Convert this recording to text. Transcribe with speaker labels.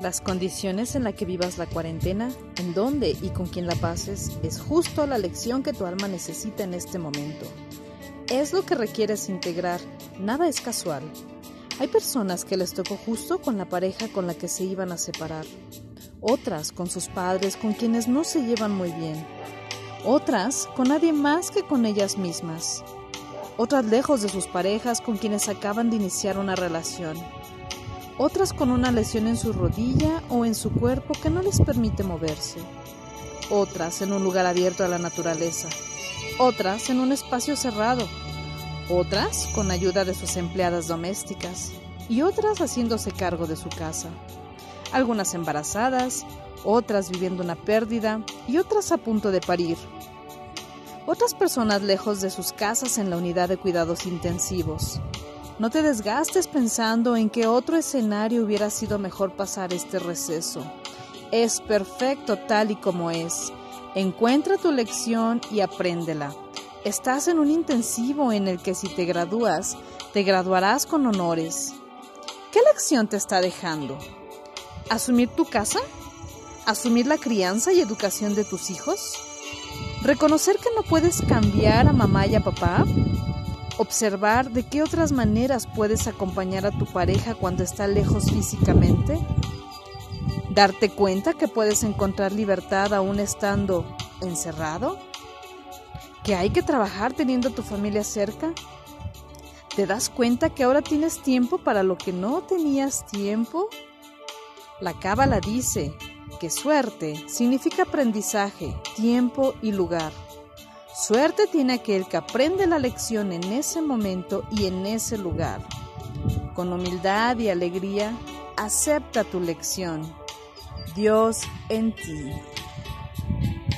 Speaker 1: Las condiciones en las que vivas la cuarentena, en dónde y con quién la pases, es justo la lección que tu alma necesita en este momento. Es lo que requieres integrar, nada es casual. Hay personas que les tocó justo con la pareja con la que se iban a separar, otras con sus padres con quienes no se llevan muy bien, otras con nadie más que con ellas mismas, otras lejos de sus parejas con quienes acaban de iniciar una relación otras con una lesión en su rodilla o en su cuerpo que no les permite moverse, otras en un lugar abierto a la naturaleza, otras en un espacio cerrado, otras con ayuda de sus empleadas domésticas. Y otras haciéndose cargo de su casa, algunas embarazadas, otras viviendo una pérdida y otras a punto de parir. Otras personas lejos de sus casas en la unidad de cuidados intensivos, no te desgastes pensando en qué otro escenario hubiera sido mejor pasar este receso. Es perfecto tal y como es. Encuentra tu lección y apréndela. Estás en un intensivo en el que si te gradúas, te graduarás con honores. ¿Qué lección te está dejando? ¿Asumir tu casa? ¿Asumir la crianza y educación de tus hijos? ¿Reconocer que no puedes cambiar a mamá y a papá? Observar de qué otras maneras puedes acompañar a tu pareja cuando está lejos físicamente. Darte cuenta que puedes encontrar libertad aún estando encerrado. Que hay que trabajar teniendo a tu familia cerca. ¿Te das cuenta que ahora tienes tiempo para lo que no tenías tiempo? La cábala dice que suerte significa aprendizaje, tiempo y lugar. Suerte tiene aquel que aprende la lección en ese momento y en ese lugar. Con humildad y alegría, acepta tu lección. Dios en ti.